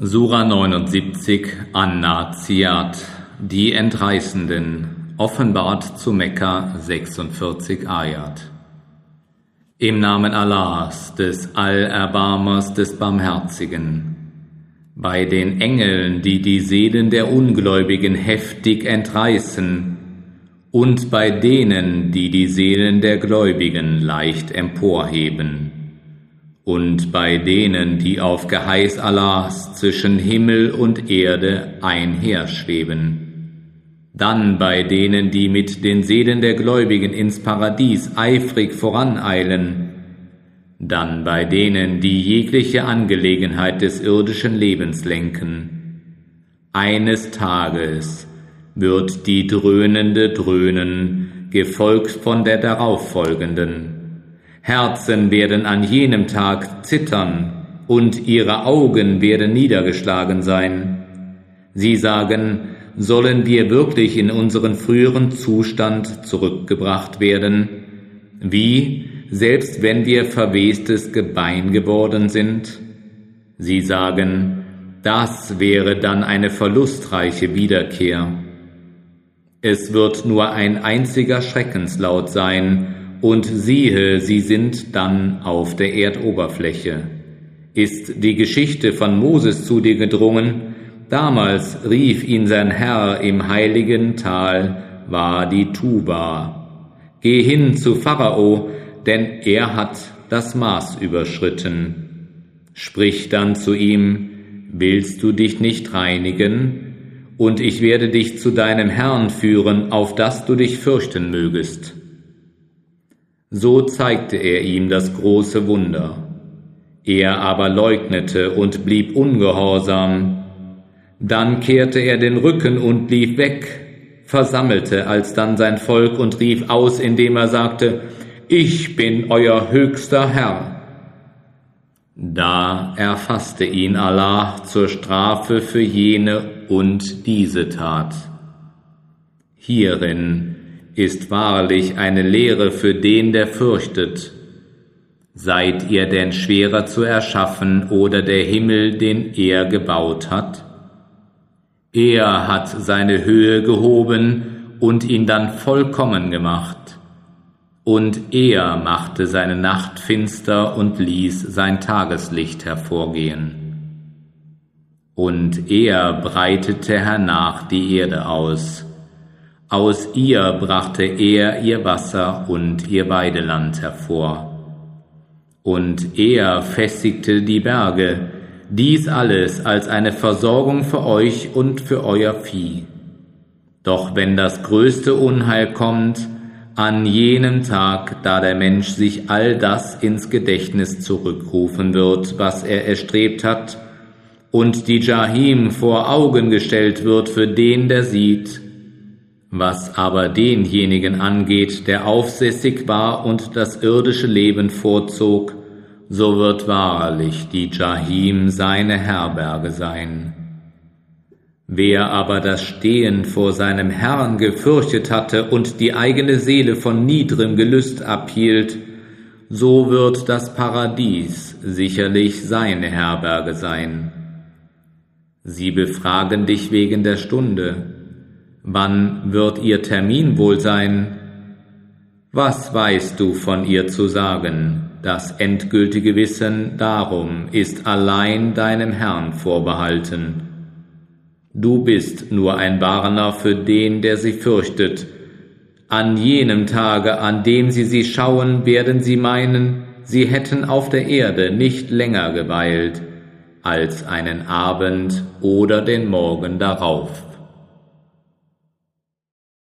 Sura 79 An-Naziat Die Entreißenden Offenbart zu Mekka 46 Ayat. Im Namen Allahs, des Allerbarmers, des Barmherzigen. Bei den Engeln, die die Seelen der Ungläubigen heftig entreißen. Und bei denen, die die Seelen der Gläubigen leicht emporheben und bei denen, die auf Geheiß Allahs zwischen Himmel und Erde einherschweben. Dann bei denen, die mit den Seelen der Gläubigen ins Paradies eifrig voraneilen. Dann bei denen, die jegliche Angelegenheit des irdischen Lebens lenken. Eines Tages wird die dröhnende dröhnen, gefolgt von der darauffolgenden Herzen werden an jenem Tag zittern und ihre Augen werden niedergeschlagen sein. Sie sagen, sollen wir wirklich in unseren früheren Zustand zurückgebracht werden, wie selbst wenn wir verwestes Gebein geworden sind? Sie sagen, das wäre dann eine verlustreiche Wiederkehr. Es wird nur ein einziger Schreckenslaut sein, und siehe, sie sind dann auf der Erdoberfläche. Ist die Geschichte von Moses zu dir gedrungen? Damals rief ihn sein Herr im heiligen Tal Wadi Tuba. Geh hin zu Pharao, denn er hat das Maß überschritten. Sprich dann zu ihm, willst du dich nicht reinigen? Und ich werde dich zu deinem Herrn führen, auf dass du dich fürchten mögest. So zeigte er ihm das große Wunder. Er aber leugnete und blieb ungehorsam. Dann kehrte er den Rücken und lief weg, versammelte alsdann sein Volk und rief aus, indem er sagte, Ich bin euer höchster Herr. Da erfasste ihn Allah zur Strafe für jene und diese Tat. Hierin ist wahrlich eine Lehre für den, der fürchtet. Seid ihr denn schwerer zu erschaffen oder der Himmel, den er gebaut hat? Er hat seine Höhe gehoben und ihn dann vollkommen gemacht. Und er machte seine Nacht finster und ließ sein Tageslicht hervorgehen. Und er breitete hernach die Erde aus aus ihr brachte er ihr Wasser und ihr Weideland hervor. Und er festigte die Berge, dies alles als eine Versorgung für euch und für euer Vieh. Doch wenn das größte Unheil kommt, an jenem Tag, da der Mensch sich all das ins Gedächtnis zurückrufen wird, was er erstrebt hat, und die Jahim vor Augen gestellt wird für den, der sieht, was aber denjenigen angeht, der aufsässig war und das irdische Leben vorzog, so wird wahrlich die Jahim seine Herberge sein. Wer aber das Stehen vor seinem Herrn gefürchtet hatte und die eigene Seele von niedrigem Gelüst abhielt, so wird das Paradies sicherlich seine Herberge sein. Sie befragen dich wegen der Stunde, Wann wird ihr Termin wohl sein? Was weißt du von ihr zu sagen? Das endgültige Wissen darum ist allein deinem Herrn vorbehalten. Du bist nur ein Warner für den, der sie fürchtet. An jenem Tage, an dem sie sie schauen, werden sie meinen, sie hätten auf der Erde nicht länger geweilt als einen Abend oder den Morgen darauf.